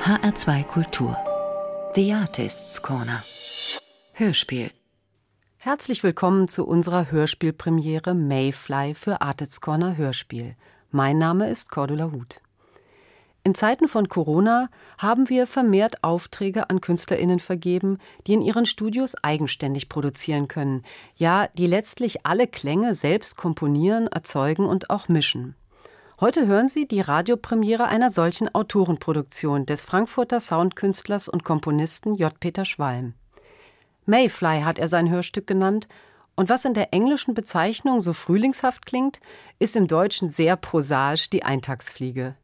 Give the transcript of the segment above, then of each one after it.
HR2 Kultur. The Artists Corner. Hörspiel. Herzlich willkommen zu unserer Hörspielpremiere Mayfly für Artists Corner Hörspiel. Mein Name ist Cordula Huth. In Zeiten von Corona haben wir vermehrt Aufträge an KünstlerInnen vergeben, die in ihren Studios eigenständig produzieren können, ja, die letztlich alle Klänge selbst komponieren, erzeugen und auch mischen. Heute hören Sie die Radiopremiere einer solchen Autorenproduktion des Frankfurter Soundkünstlers und Komponisten J. Peter Schwalm. Mayfly hat er sein Hörstück genannt, und was in der englischen Bezeichnung so frühlingshaft klingt, ist im Deutschen sehr prosaisch die Eintagsfliege.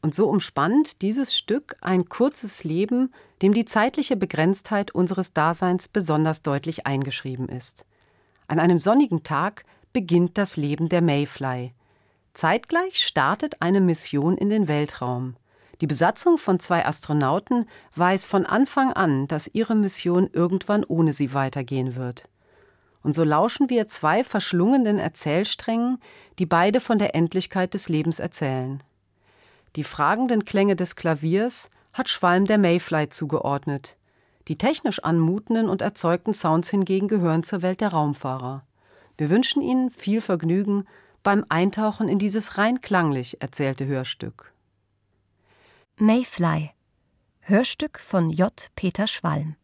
Und so umspannt dieses Stück ein kurzes Leben, dem die zeitliche Begrenztheit unseres Daseins besonders deutlich eingeschrieben ist. An einem sonnigen Tag beginnt das Leben der Mayfly – Zeitgleich startet eine Mission in den Weltraum. Die Besatzung von zwei Astronauten weiß von Anfang an, dass ihre Mission irgendwann ohne sie weitergehen wird. Und so lauschen wir zwei verschlungenen Erzählsträngen, die beide von der Endlichkeit des Lebens erzählen. Die fragenden Klänge des Klaviers hat Schwalm der Mayfly zugeordnet. Die technisch anmutenden und erzeugten Sounds hingegen gehören zur Welt der Raumfahrer. Wir wünschen Ihnen viel Vergnügen beim Eintauchen in dieses rein klanglich erzählte Hörstück. Mayfly Hörstück von J. Peter Schwalm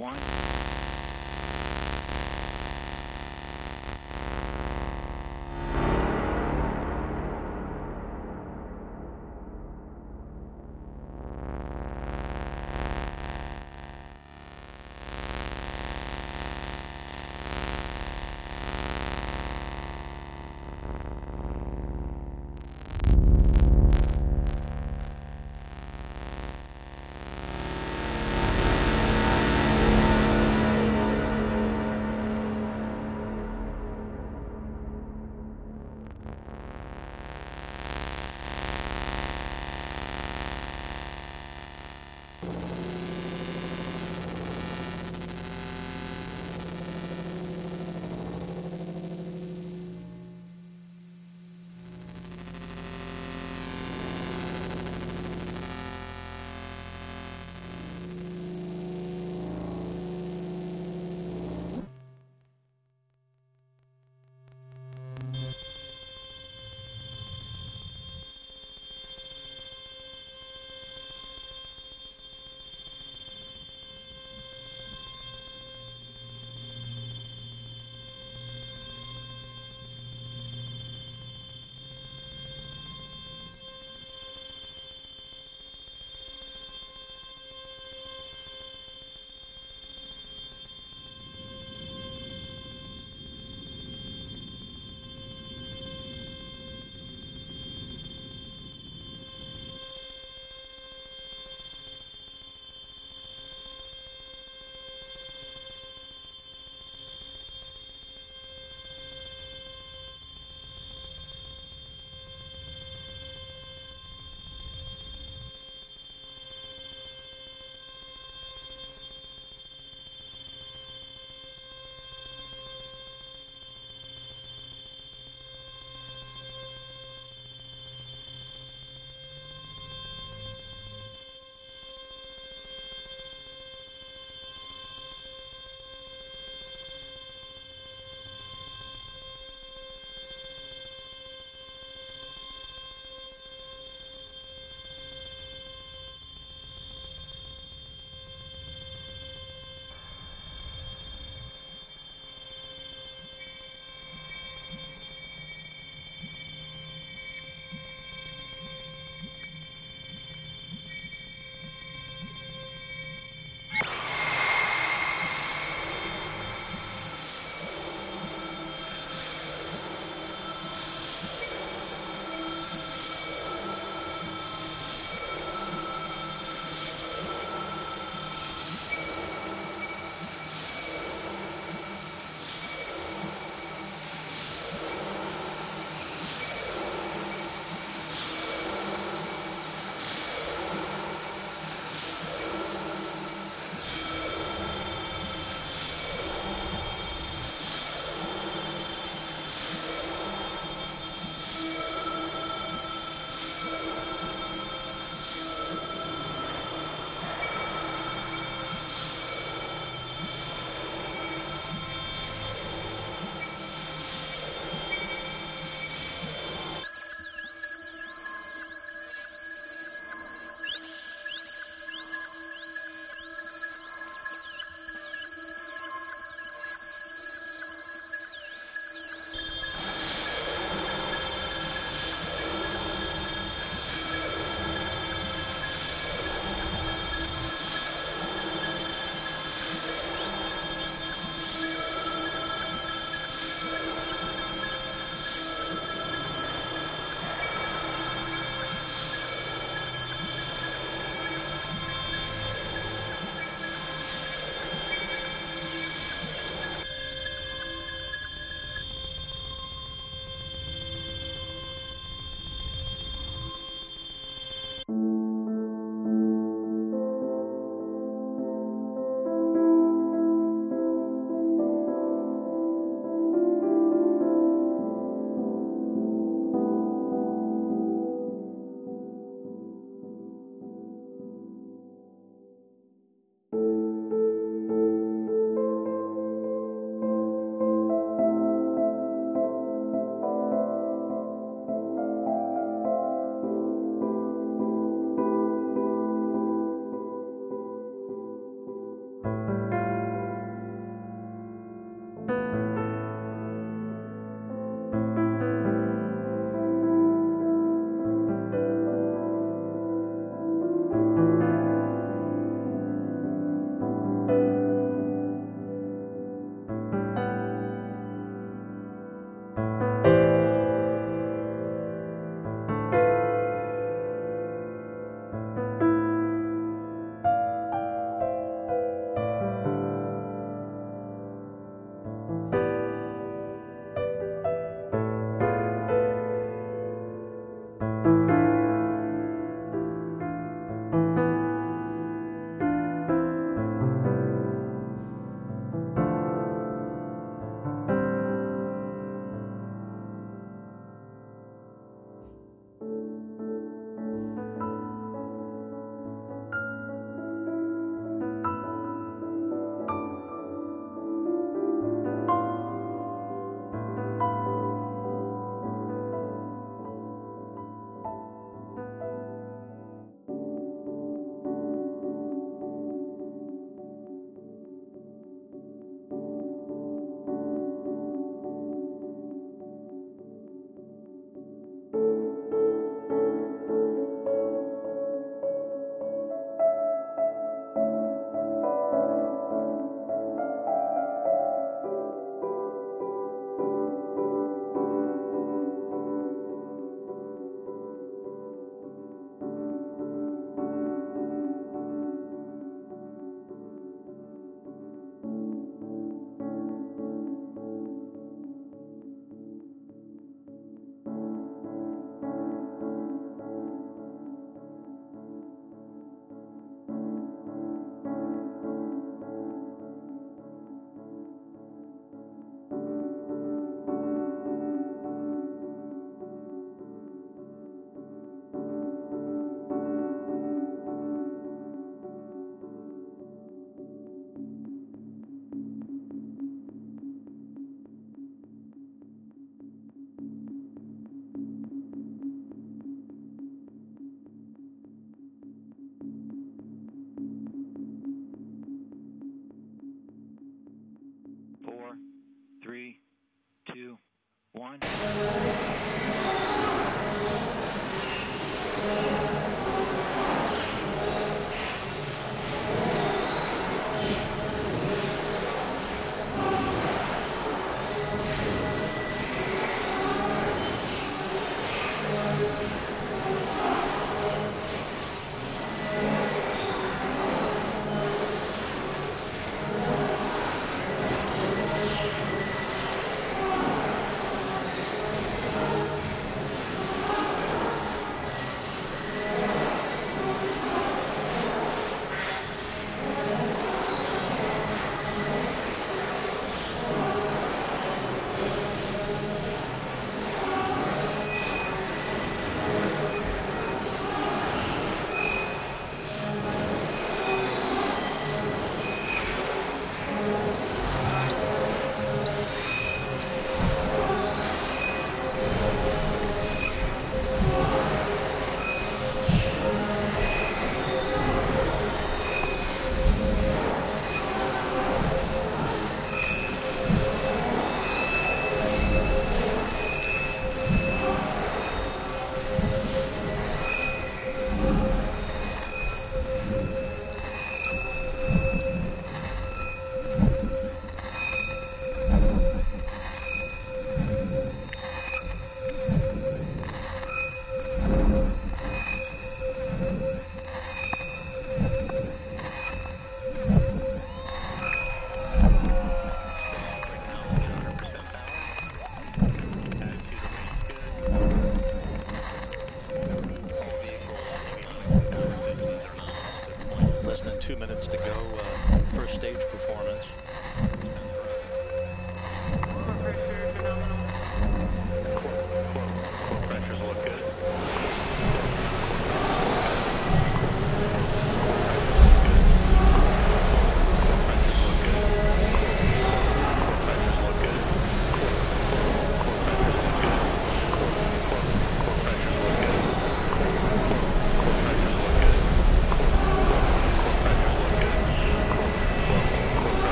One.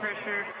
Pressure.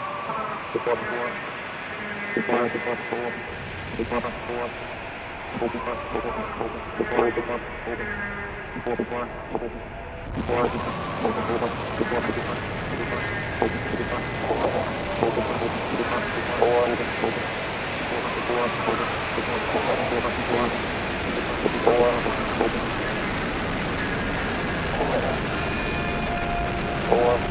Four.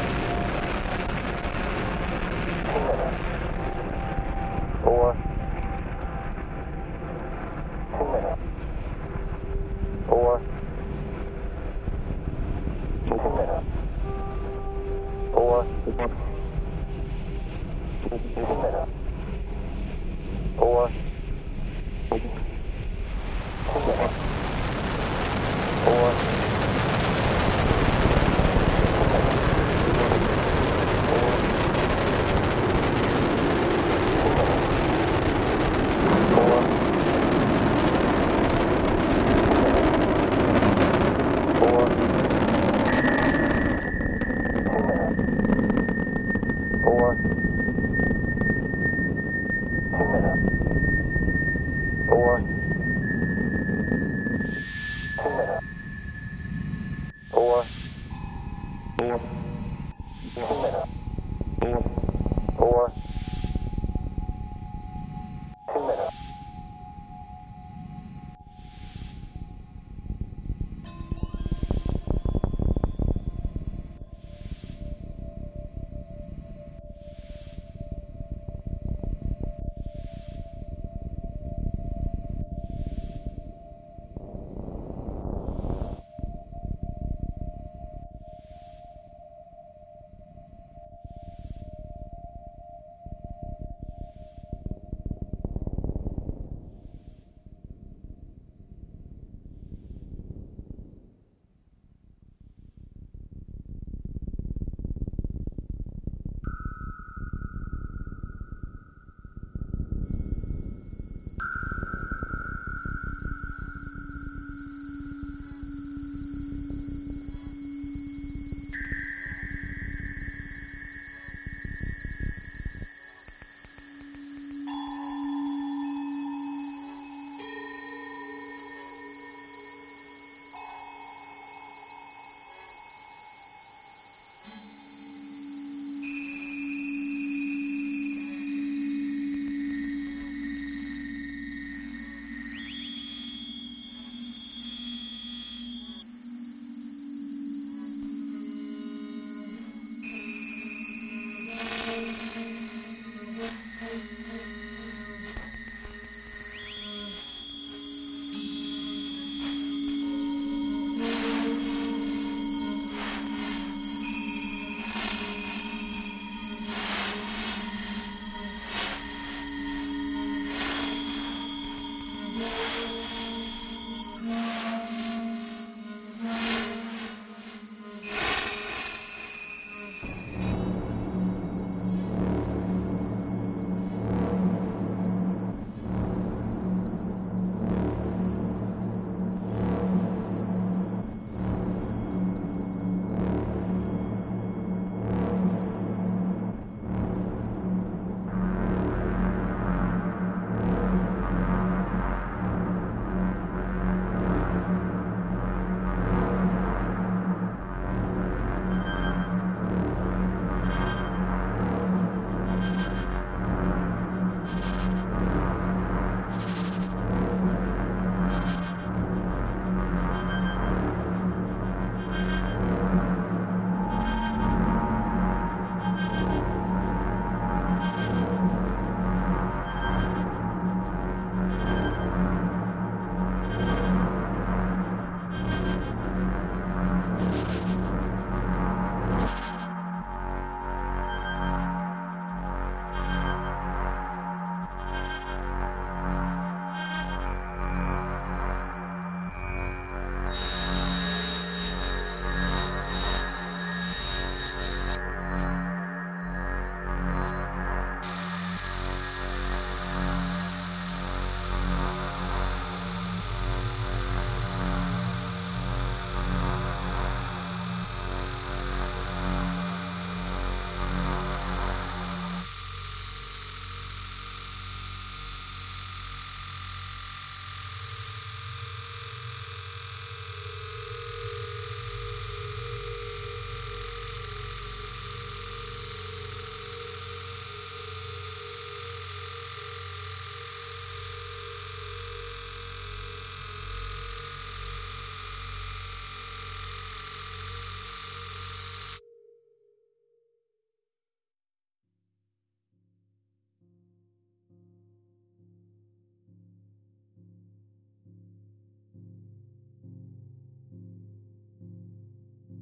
Thank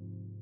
you.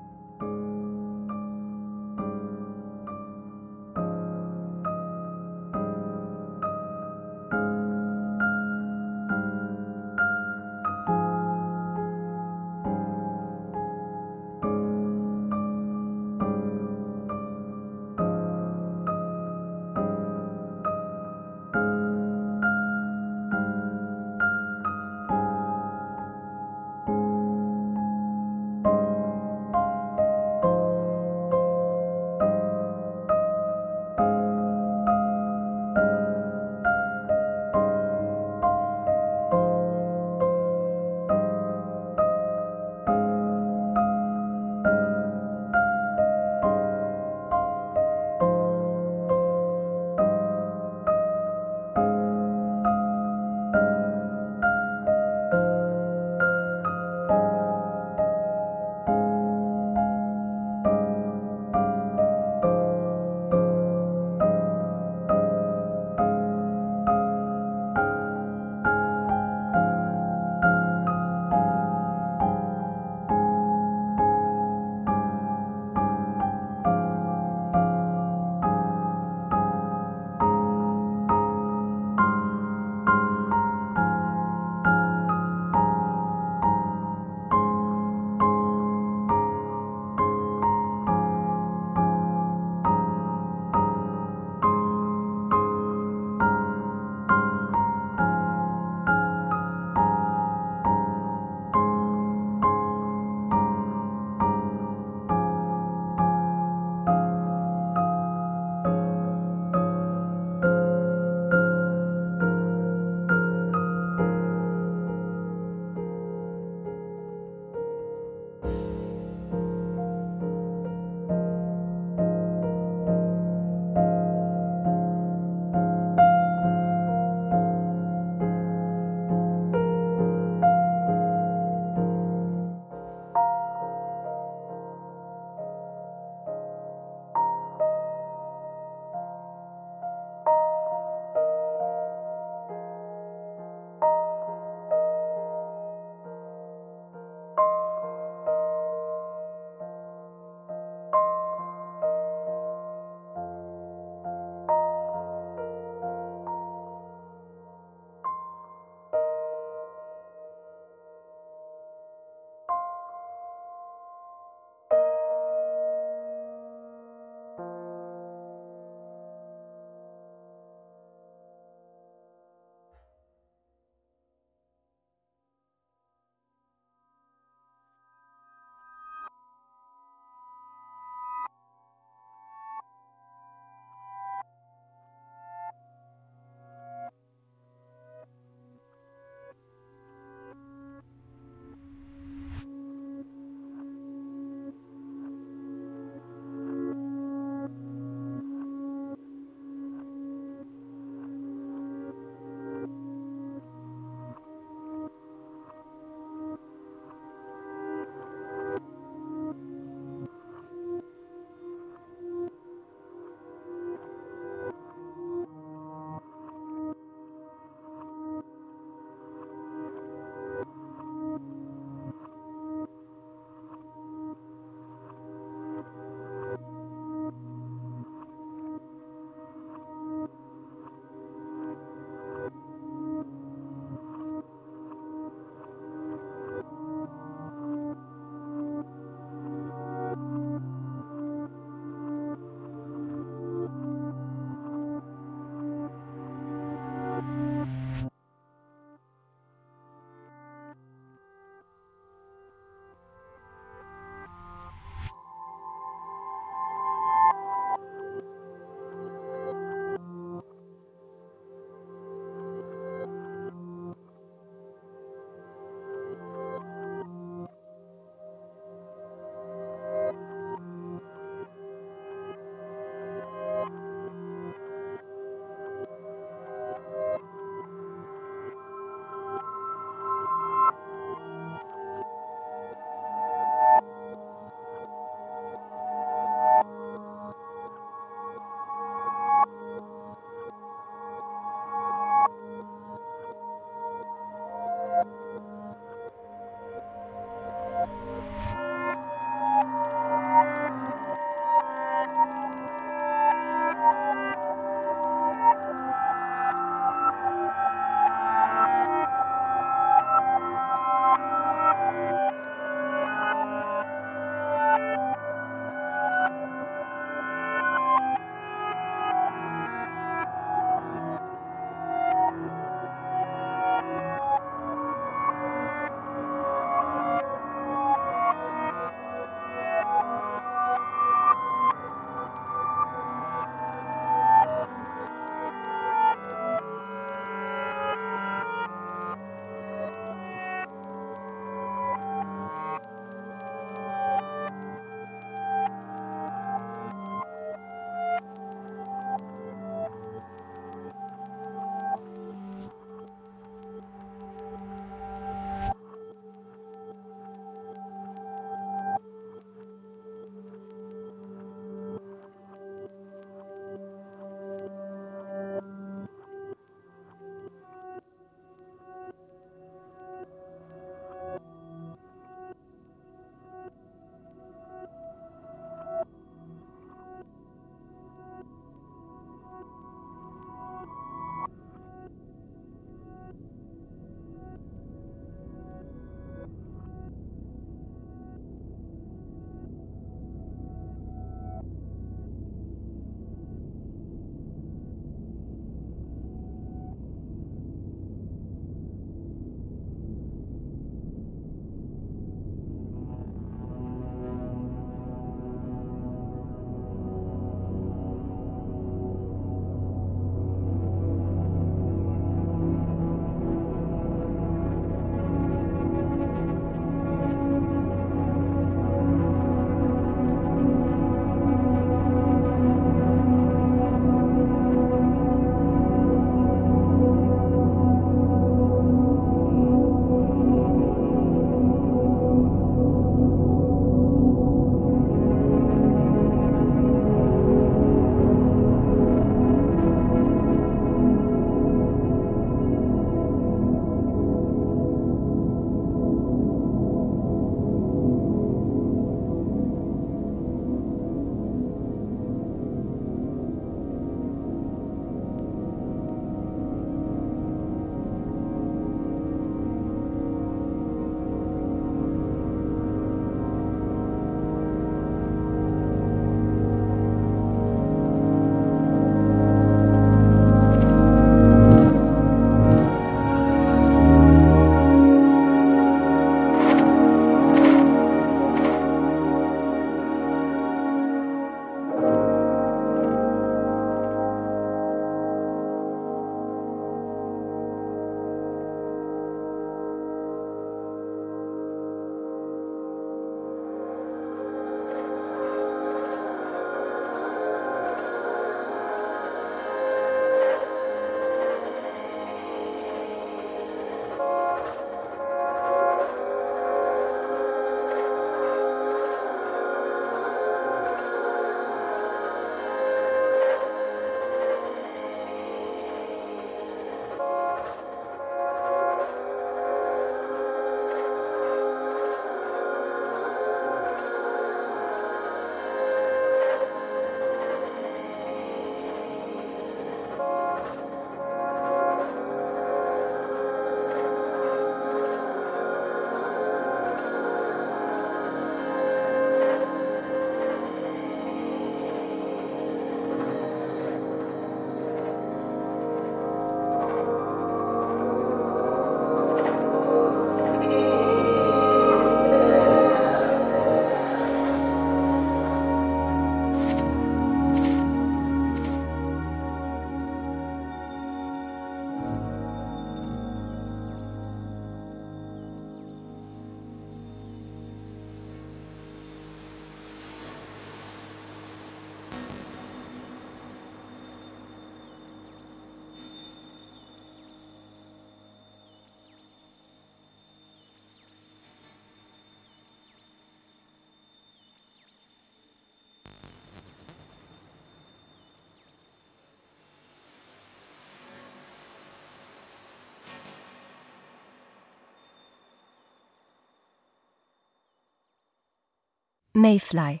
Mayfly.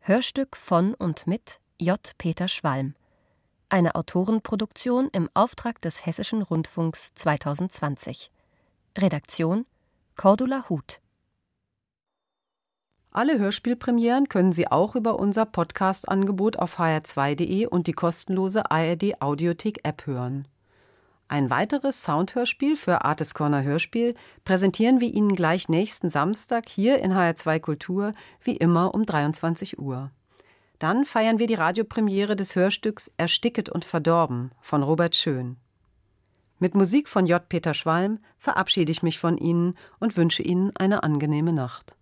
Hörstück von und mit J. Peter Schwalm. Eine Autorenproduktion im Auftrag des Hessischen Rundfunks 2020. Redaktion Cordula Huth. Alle Hörspielpremieren können Sie auch über unser Podcast-Angebot auf hr2.de und die kostenlose ARD Audiothek-App hören. Ein weiteres Soundhörspiel für Artis Corner Hörspiel präsentieren wir Ihnen gleich nächsten Samstag hier in HR2 Kultur, wie immer um 23 Uhr. Dann feiern wir die Radiopremiere des Hörstücks Ersticket und Verdorben von Robert Schön. Mit Musik von J. Peter Schwalm verabschiede ich mich von Ihnen und wünsche Ihnen eine angenehme Nacht.